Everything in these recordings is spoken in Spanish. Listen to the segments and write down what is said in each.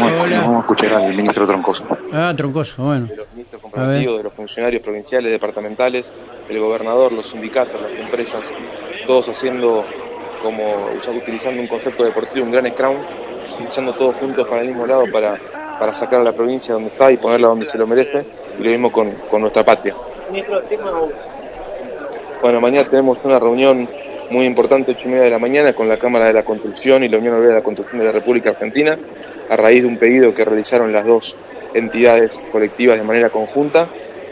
vamos, vamos a escuchar al ministro Troncoso. Ah, Troncoso, bueno. De los ministros comparativos, de los funcionarios provinciales, departamentales, el gobernador, los sindicatos, las empresas, todos haciendo como utilizando un concepto deportivo, un gran scrum, echando todos juntos para el mismo lado para, para sacar a la provincia donde está y ponerla donde se lo merece, y lo mismo con, con nuestra patria. Bueno, mañana tenemos una reunión muy importante, 8 y media de la mañana, con la Cámara de la Construcción y la Unión Europea de la Construcción de la República Argentina, a raíz de un pedido que realizaron las dos entidades colectivas de manera conjunta,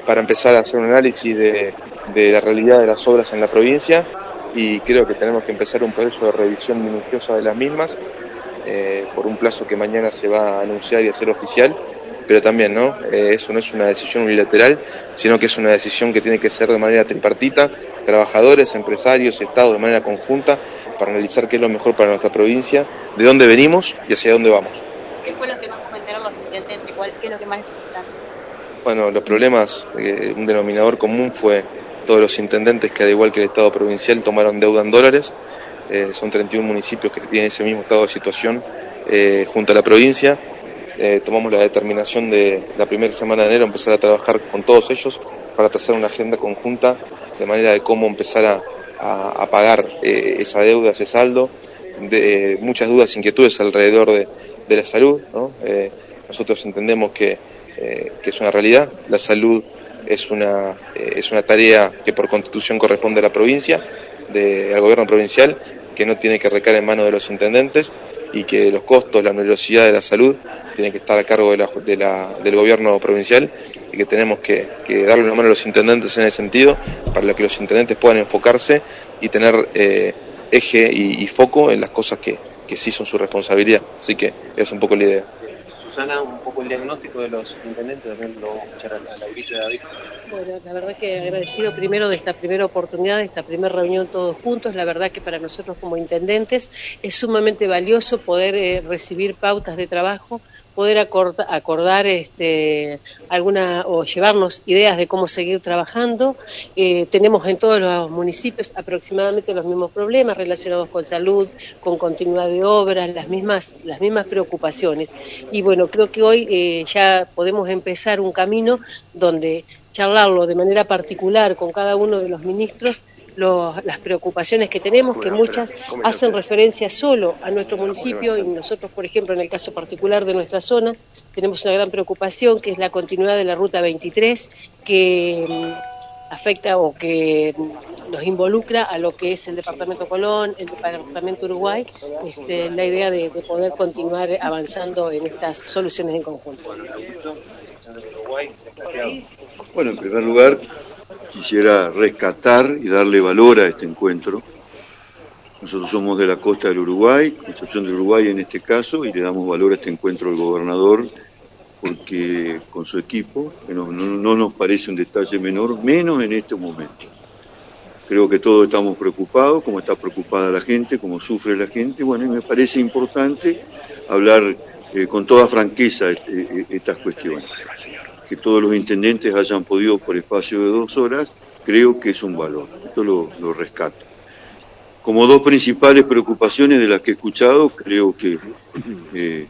para empezar a hacer un análisis de, de la realidad de las obras en la provincia. Y creo que tenemos que empezar un proceso de revisión minuciosa de las mismas eh, por un plazo que mañana se va a anunciar y hacer oficial, pero también no, eh, eso no es una decisión unilateral, sino que es una decisión que tiene que ser de manera tripartita, trabajadores, empresarios, Estado de manera conjunta, para analizar qué es lo mejor para nuestra provincia, de dónde venimos y hacia dónde vamos. ¿Qué fue lo que más ¿Qué es lo que más necesitan? Bueno, los problemas, eh, un denominador común fue todos los intendentes que al igual que el Estado provincial tomaron deuda en dólares, eh, son 31 municipios que tienen ese mismo estado de situación eh, junto a la provincia. Eh, tomamos la determinación de la primera semana de enero empezar a trabajar con todos ellos para trazar una agenda conjunta de manera de cómo empezar a, pagar esa deuda, ese saldo, de, muchas dudas, inquietudes alrededor de, la salud. Nosotros entendemos que, que es una realidad, la salud es una, eh, es una tarea que por constitución corresponde a la provincia, de, al gobierno provincial, que no tiene que recaer en manos de los intendentes y que los costos, la onerosidad de la salud tiene que estar a cargo de la, de la, del gobierno provincial y que tenemos que, que, darle una mano a los intendentes en ese sentido para que los intendentes puedan enfocarse y tener eh, eje y, y, foco en las cosas que, que sí son su responsabilidad. Así que es un poco la idea un poco el diagnóstico de los intendentes, también lo vamos a escuchar a, la de David. Bueno, la verdad que agradecido primero de esta primera oportunidad, de esta primera reunión todos juntos. La verdad que para nosotros como intendentes es sumamente valioso poder eh, recibir pautas de trabajo poder acordar, este, alguna o llevarnos ideas de cómo seguir trabajando. Eh, tenemos en todos los municipios aproximadamente los mismos problemas relacionados con salud, con continuidad de obras, las mismas, las mismas preocupaciones. Y bueno, creo que hoy eh, ya podemos empezar un camino donde charlarlo de manera particular con cada uno de los ministros las preocupaciones que tenemos, que muchas hacen referencia solo a nuestro municipio y nosotros, por ejemplo, en el caso particular de nuestra zona, tenemos una gran preocupación que es la continuidad de la Ruta 23, que mm, afecta o que nos involucra a lo que es el Departamento Colón, el Departamento Uruguay, este, la idea de, de poder continuar avanzando en estas soluciones en conjunto. Bueno, en primer lugar, quisiera rescatar y darle valor a este encuentro. Nosotros somos de la costa del Uruguay, Concepción del Uruguay en este caso, y le damos valor a este encuentro al gobernador, porque con su equipo, que no, nos parece un detalle menor, menos en este momento. Creo que todos estamos preocupados, como está preocupada la gente, como sufre la gente, bueno, y me parece importante hablar eh, con toda franqueza este, estas cuestiones que todos los intendentes hayan podido por espacio de dos horas, creo que es un valor. Esto lo, rescato. Como dos principales preocupaciones de las que he escuchado, creo que eh,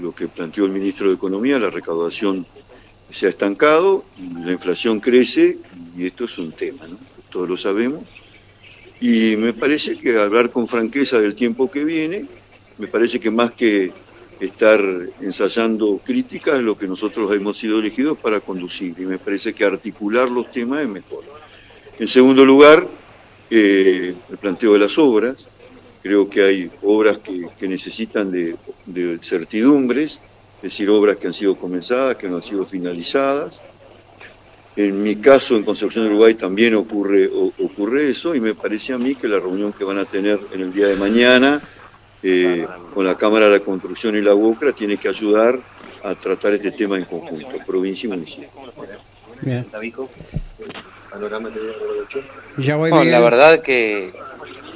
lo que planteó el ministro de Economía, la recaudación se ha estancado, la inflación crece y esto es un tema, ¿no? todos lo sabemos. Y me parece que hablar con franqueza del tiempo que viene, me parece que más que estar ensayando críticas lo que nosotros hemos sido elegidos para conducir y me parece que articular los temas es mejor. En segundo lugar, eh, el planteo de las obras. Creo que hay obras que, necesitan de, certidumbres, es decir, obras que han sido comenzadas, que no han sido finalizadas. En mi caso, en Concepción de Uruguay también ocurre, ocurre eso y me parece a mí que la reunión que van a tener en el día de mañana eh, con la Cámara de la Construcción y la UOCRA tiene que ayudar a tratar este tema en conjunto, provincia y municipio. Bien. la verdad que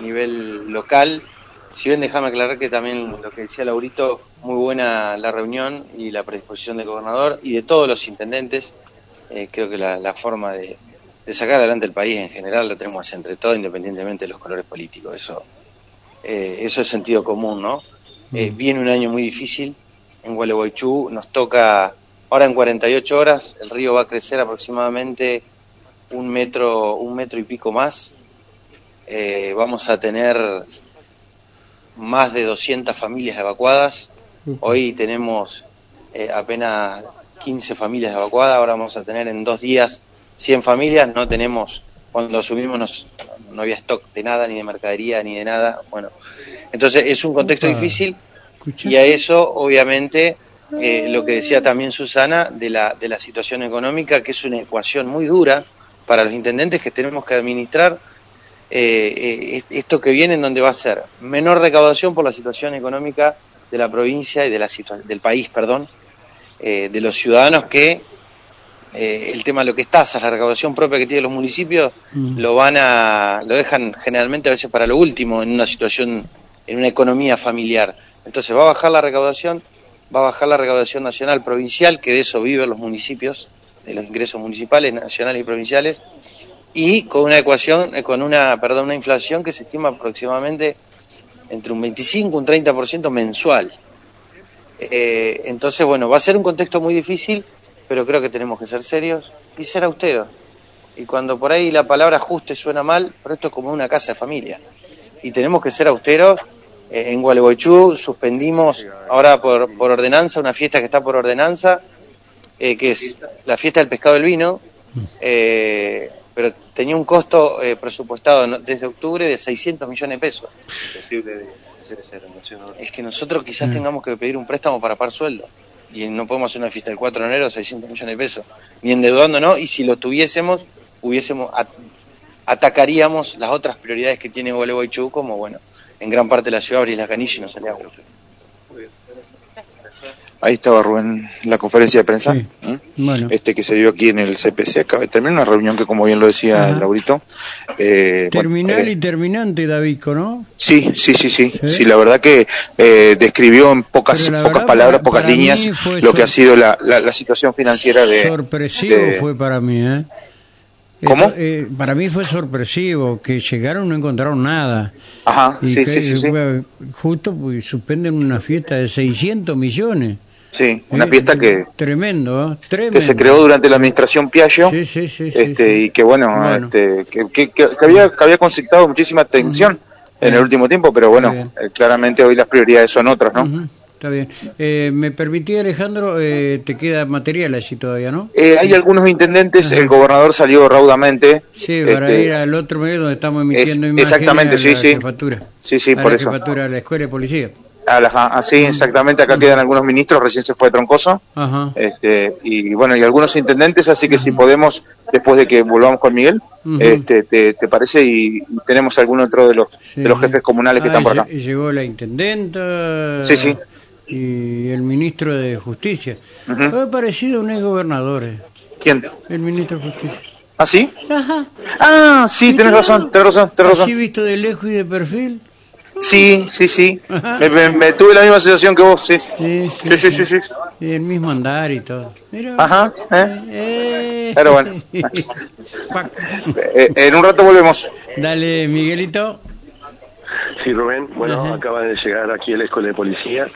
nivel local, si bien déjame aclarar que también lo que decía Laurito, muy buena la reunión y la predisposición del gobernador y de todos los intendentes, eh, creo que la, forma de, de, sacar adelante el país en general lo tenemos entre todos, independientemente de los colores políticos. Eso eh, eso es sentido común, ¿no? Eh, mm. viene un año muy difícil, en Gualeguaychú nos toca, ahora en 48 horas, el río va a crecer aproximadamente un metro, un metro y pico más. Eh, vamos a tener más de 200 familias evacuadas. Hoy tenemos eh, apenas 15 familias evacuadas, ahora vamos a tener en dos días 100 familias, no tenemos, cuando asumimos no había stock de nada, ni de mercadería, ni de nada. Bueno, entonces es un contexto difícil y a eso obviamente eh, lo que decía también Susana de la, de la situación económica, que es una ecuación muy dura para los intendentes que tenemos que administrar. Eh, eh, esto que viene en donde va a ser menor recaudación por la situación económica de la provincia y de la del país, perdón, de los ciudadanos que el tema de lo que es tasas, la recaudación propia que tienen los municipios, mm. lo van a, lo dejan generalmente a veces para lo último en una situación, en una economía familiar. Entonces va a bajar la recaudación, va a bajar la recaudación nacional provincial, que de eso viven los municipios, de los ingresos municipales, nacionales y provinciales, y con una ecuación, eh, con una, perdón, una inflación que se estima aproximadamente entre un 25 y un 30% mensual. Eh, entonces, bueno, va a ser un contexto muy difícil, pero creo que tenemos que ser serios y ser austeros. Y cuando por ahí la palabra ajuste suena mal, pero esto es como una casa de familia. Y tenemos que ser austeros eh, en Gualeguaychú suspendimos ahora por, por, ordenanza una fiesta que está por ordenanza, que es la fiesta del pescado del vino, eh, pero tenía un costo presupuestado desde octubre de 600 millones de pesos. Es que nosotros quizás mm. tengamos que pedir un préstamo para par sueldo y no podemos hacer una fiesta del 4 de enero de 600 millones de pesos, ni endeudándonos, y si lo tuviésemos, hubiésemos atacaríamos las otras prioridades que tiene Gualeguaychú, como bueno, en gran parte de la ciudad abrís la canilla y no sale agua. Ahí estaba Rubén la conferencia de prensa, este que se dio aquí en el CPC. Acaba de terminar una reunión que, como bien lo decía Laurito. Eh, Terminal eh, y terminante, David, ¿no? Sí, sí, sí, sí, sí. la verdad que eh, describió en pocas pocas palabras, pocas líneas, lo que ha sido la, la, situación financiera de. Sorpresivo fue para mí, ¿eh? ¿Cómo? Eh, para mí fue sorpresivo que llegaron y no encontraron nada. Ajá, sí, sí, sí, Justo pues, suspenden una fiesta de 600 millones. Sí, una eh, fiesta que... Tremendo, ¿eh? tremendo. Que se creó durante la administración Piaggio. Sí, sí, sí. Este, Y que bueno, Este, que, que, había, que había concitado muchísima atención en el último tiempo, pero bueno, claramente hoy las prioridades son otras, ¿no? Está bien. Eh, ¿Me permití, Alejandro? Eh, ¿Te queda material así todavía, no? Eh, hay algunos intendentes, el gobernador salió raudamente. Sí, para este, ir al otro medio donde estamos emitiendo imágenes Exactamente, sí, sí. Jefatura, sí, sí, por la eso. Jefatura de la Escuela de Policía. Así, exactamente, acá quedan algunos ministros, recién se fue Troncoso, Ajá. Este, y bueno, y algunos intendentes, así que si podemos, después de que volvamos con Miguel, este, te, parece? Y, tenemos algún otro de los, de los jefes comunales que ah, están por acá. Llegó la intendenta. Sí, sí y el ministro de Justicia. Uh parecido a un ex gobernador. Eh. ¿Quién? El ministro de Justicia. ¿Ah, sí? Ajá. Ah, sí, tienes razón, tienes razón, tienes razón. ¿Sí visto de lejos y de perfil? Sí, sí, sí. Me, tuve la misma sensación que vos, sí. Sí, sí, sí. sí, Y el mismo andar y todo. Ajá. ¿eh? Eh. Pero bueno. Eh, en un rato volvemos. Dale, Miguelito. Sí, Rubén. Bueno, acaba de llegar aquí a la escuela de policía.